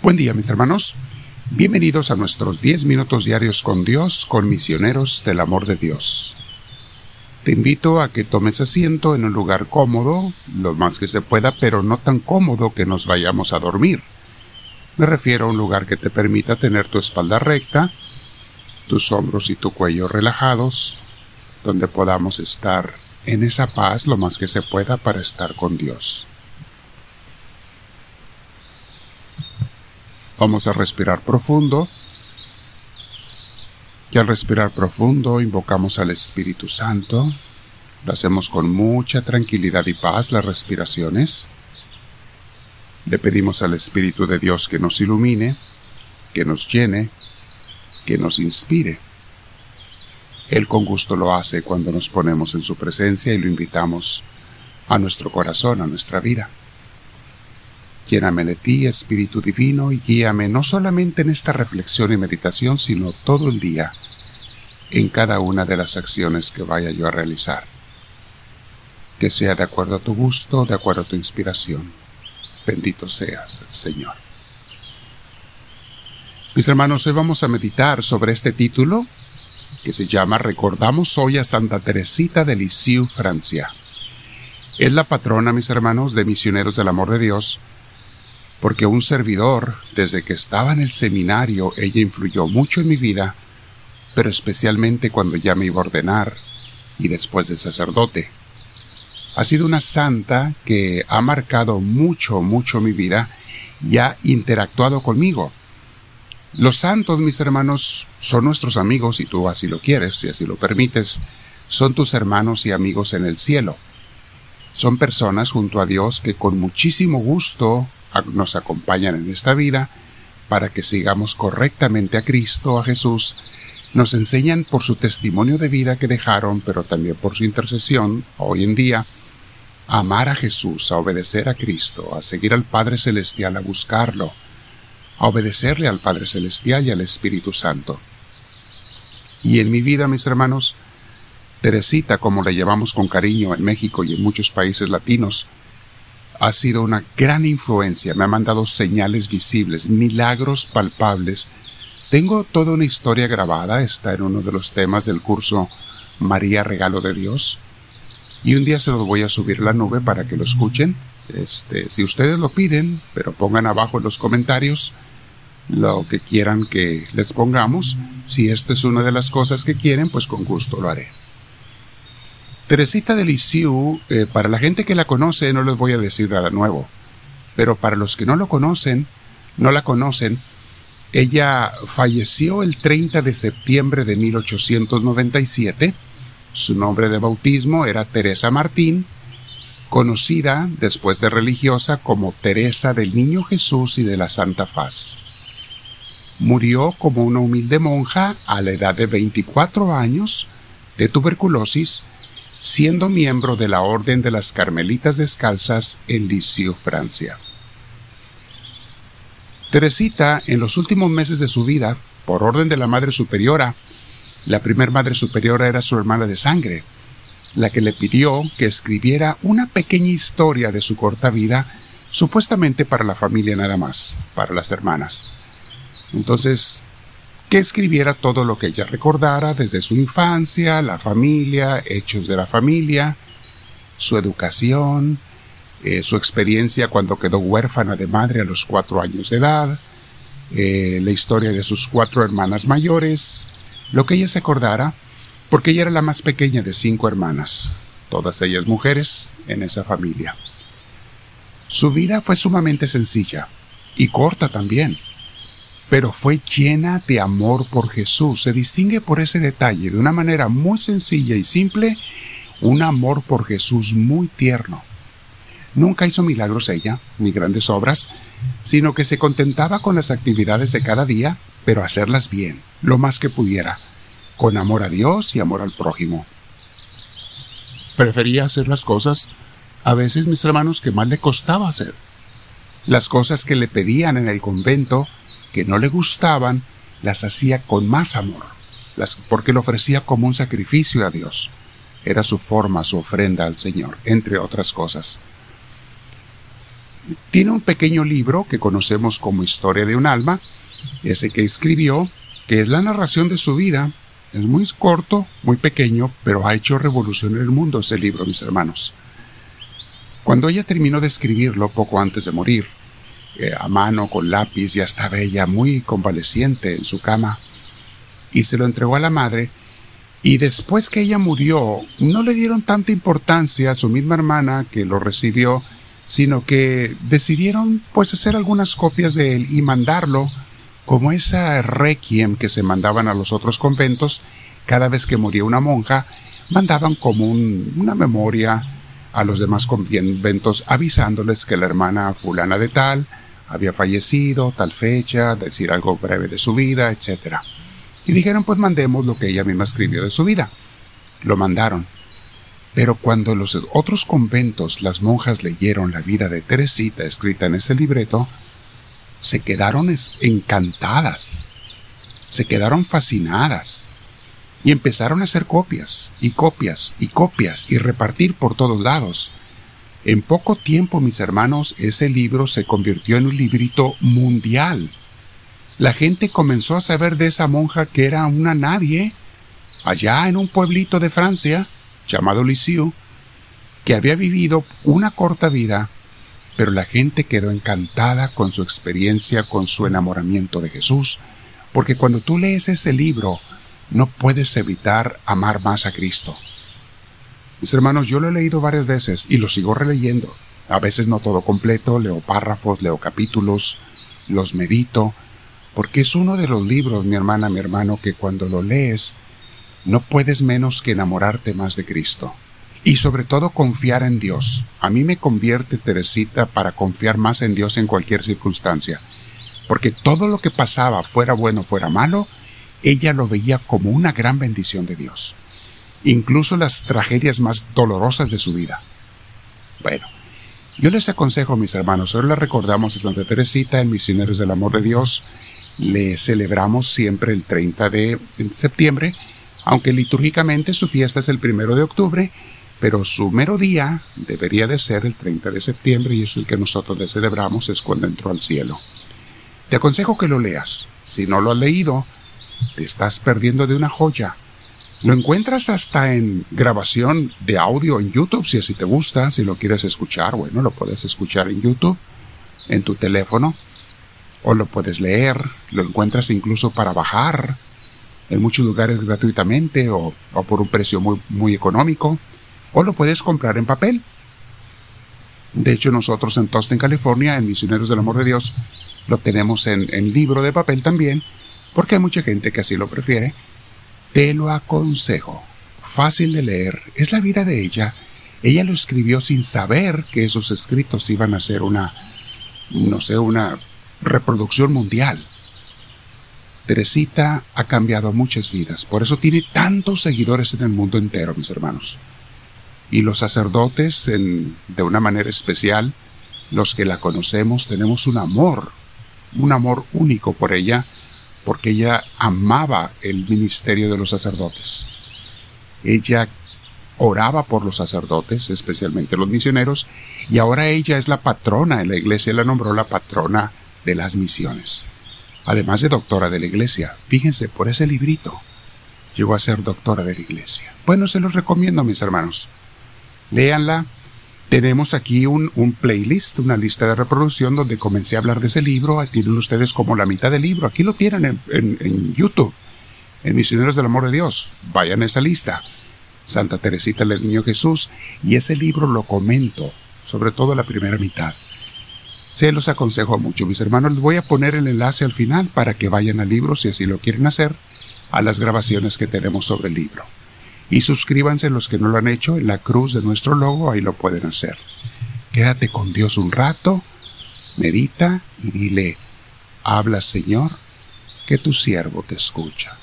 Buen día mis hermanos. Bienvenidos a nuestros 10 minutos diarios con Dios, con misioneros del amor de Dios. Te invito a que tomes asiento en un lugar cómodo, lo más que se pueda, pero no tan cómodo que nos vayamos a dormir. Me refiero a un lugar que te permita tener tu espalda recta, tus hombros y tu cuello relajados, donde podamos estar en esa paz lo más que se pueda para estar con Dios. Vamos a respirar profundo. Y al respirar profundo invocamos al Espíritu Santo. Lo hacemos con mucha tranquilidad y paz las respiraciones. Le pedimos al Espíritu de Dios que nos ilumine, que nos llene, que nos inspire. Él con gusto lo hace cuando nos ponemos en su presencia y lo invitamos a nuestro corazón, a nuestra vida. Lléname de ti, Espíritu Divino, y guíame no solamente en esta reflexión y meditación, sino todo el día, en cada una de las acciones que vaya yo a realizar. Que sea de acuerdo a tu gusto, de acuerdo a tu inspiración. Bendito seas, Señor. Mis hermanos, hoy vamos a meditar sobre este título que se llama Recordamos hoy a Santa Teresita de Lisieux, Francia. Es la patrona, mis hermanos, de misioneros del amor de Dios, porque un servidor, desde que estaba en el seminario, ella influyó mucho en mi vida, pero especialmente cuando ya me iba a ordenar y después de sacerdote. Ha sido una santa que ha marcado mucho, mucho mi vida y ha interactuado conmigo. Los santos, mis hermanos, son nuestros amigos, si tú así lo quieres, si así lo permites, son tus hermanos y amigos en el cielo. Son personas junto a Dios que con muchísimo gusto nos acompañan en esta vida para que sigamos correctamente a Cristo, a Jesús, nos enseñan por su testimonio de vida que dejaron, pero también por su intercesión, hoy en día, a amar a Jesús, a obedecer a Cristo, a seguir al Padre Celestial, a buscarlo, a obedecerle al Padre Celestial y al Espíritu Santo. Y en mi vida, mis hermanos, Teresita, como la llevamos con cariño en México y en muchos países latinos, ha sido una gran influencia, me ha mandado señales visibles, milagros palpables. Tengo toda una historia grabada, está en uno de los temas del curso María Regalo de Dios. Y un día se los voy a subir a la nube para que lo escuchen. Este, si ustedes lo piden, pero pongan abajo en los comentarios lo que quieran que les pongamos. Si esta es una de las cosas que quieren, pues con gusto lo haré. Teresita de Lisieux, eh, para la gente que la conoce, no les voy a decir nada nuevo, pero para los que no lo conocen, no la conocen, ella falleció el 30 de septiembre de 1897. Su nombre de bautismo era Teresa Martín, conocida después de religiosa como Teresa del Niño Jesús y de la Santa Faz. Murió como una humilde monja a la edad de 24 años de tuberculosis siendo miembro de la Orden de las Carmelitas Descalzas en Lisieux, Francia. Teresita, en los últimos meses de su vida, por orden de la Madre Superiora, la primer Madre Superiora era su hermana de sangre, la que le pidió que escribiera una pequeña historia de su corta vida, supuestamente para la familia nada más, para las hermanas. Entonces que escribiera todo lo que ella recordara desde su infancia, la familia, hechos de la familia, su educación, eh, su experiencia cuando quedó huérfana de madre a los cuatro años de edad, eh, la historia de sus cuatro hermanas mayores, lo que ella se acordara, porque ella era la más pequeña de cinco hermanas, todas ellas mujeres en esa familia. Su vida fue sumamente sencilla y corta también pero fue llena de amor por Jesús. Se distingue por ese detalle, de una manera muy sencilla y simple, un amor por Jesús muy tierno. Nunca hizo milagros ella, ni grandes obras, sino que se contentaba con las actividades de cada día, pero hacerlas bien, lo más que pudiera, con amor a Dios y amor al prójimo. Prefería hacer las cosas, a veces mis hermanos, que más le costaba hacer. Las cosas que le pedían en el convento, que no le gustaban, las hacía con más amor, las, porque lo ofrecía como un sacrificio a Dios. Era su forma, su ofrenda al Señor, entre otras cosas. tiene un pequeño libro que conocemos como Historia de un alma, ese que escribió, que es la narración de su vida. Es muy corto, muy pequeño, pero ha hecho revolución en el mundo ese libro, mis hermanos. Cuando ella terminó de escribirlo poco antes de morir, eh, a mano, con lápiz, ya estaba ella muy convaleciente en su cama, y se lo entregó a la madre, y después que ella murió, no le dieron tanta importancia a su misma hermana que lo recibió, sino que decidieron pues hacer algunas copias de él y mandarlo como esa requiem que se mandaban a los otros conventos, cada vez que moría una monja, mandaban como una memoria a los demás conventos avisándoles que la hermana fulana de tal había fallecido, tal fecha, decir algo breve de su vida, etc. Y dijeron pues mandemos lo que ella misma escribió de su vida. Lo mandaron. Pero cuando los otros conventos las monjas leyeron la vida de Teresita escrita en ese libreto, se quedaron encantadas, se quedaron fascinadas y empezaron a hacer copias y copias y copias y repartir por todos lados. En poco tiempo, mis hermanos, ese libro se convirtió en un librito mundial. La gente comenzó a saber de esa monja que era una nadie, allá en un pueblito de Francia, llamado Lisieux, que había vivido una corta vida, pero la gente quedó encantada con su experiencia, con su enamoramiento de Jesús, porque cuando tú lees ese libro, no puedes evitar amar más a Cristo. Mis hermanos, yo lo he leído varias veces y lo sigo releyendo. A veces no todo completo, leo párrafos, leo capítulos, los medito, porque es uno de los libros, mi hermana, mi hermano, que cuando lo lees no puedes menos que enamorarte más de Cristo. Y sobre todo confiar en Dios. A mí me convierte Teresita para confiar más en Dios en cualquier circunstancia. Porque todo lo que pasaba, fuera bueno, fuera malo, ella lo veía como una gran bendición de Dios. Incluso las tragedias más dolorosas de su vida. Bueno, yo les aconsejo, mis hermanos, hoy le recordamos a Santa Teresita en Misioneros del Amor de Dios. Le celebramos siempre el 30 de septiembre aunque litúrgicamente su fiesta es el primero de octubre, pero su mero día debería de ser el 30 de septiembre y es el que nosotros le celebramos, es cuando entró al cielo. Te aconsejo que lo leas. Si no lo has leído, te estás perdiendo de una joya. Lo encuentras hasta en grabación de audio en YouTube, si así te gusta, si lo quieres escuchar, bueno, lo puedes escuchar en YouTube, en tu teléfono, o lo puedes leer, lo encuentras incluso para bajar, en muchos lugares gratuitamente o, por un precio muy, muy económico, o lo puedes comprar en papel. De hecho, nosotros en Tostin, California, en Misioneros del Amor de Dios, lo tenemos en, en libro de papel también, porque hay mucha gente que así lo prefiere. Te lo aconsejo. Fácil de leer. Es la vida de ella. Ella lo escribió sin saber que esos escritos iban a ser una, no sé, una reproducción mundial. Teresita ha cambiado muchas vidas, por eso tiene tantos seguidores en el mundo entero, mis hermanos. Y los sacerdotes, de una manera especial, los que la conocemos, tenemos un amor, un amor único por ella, porque ella amaba el ministerio de los sacerdotes. Ella oraba por los sacerdotes, especialmente los misioneros, y ahora ella es la patrona, en la iglesia la nombró la patrona de las misiones además de doctora de la iglesia. Fíjense, por ese librito llegó a ser doctora de la iglesia. Bueno, se los recomiendo, mis hermanos. Léanla. Tenemos aquí un, playlist, una lista de reproducción donde comencé a hablar de ese libro. Ahí tienen ustedes como la mitad del libro. Aquí lo tienen en, YouTube, en Misioneros del Amor de Dios. Vayan a esa lista. Santa Teresita del Niño Jesús. Y ese libro lo comento, sobre todo la primera mitad. Se los aconsejo mucho, mis hermanos. Les voy a poner el enlace al final para que vayan al libro, si así lo quieren hacer, a las grabaciones que tenemos sobre el libro. Y suscríbanse los que no lo han hecho en la cruz de nuestro logo, ahí lo pueden hacer. Quédate con Dios un rato, medita y dile, habla Señor, que tu siervo te escucha.